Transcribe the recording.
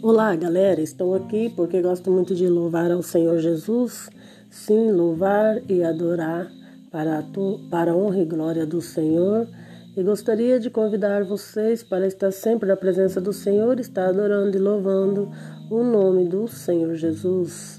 Olá, galera. Estou aqui porque gosto muito de louvar ao Senhor Jesus. Sim, louvar e adorar para a, tu, para a honra e glória do Senhor. E gostaria de convidar vocês para estar sempre na presença do Senhor, estar adorando e louvando o nome do Senhor Jesus.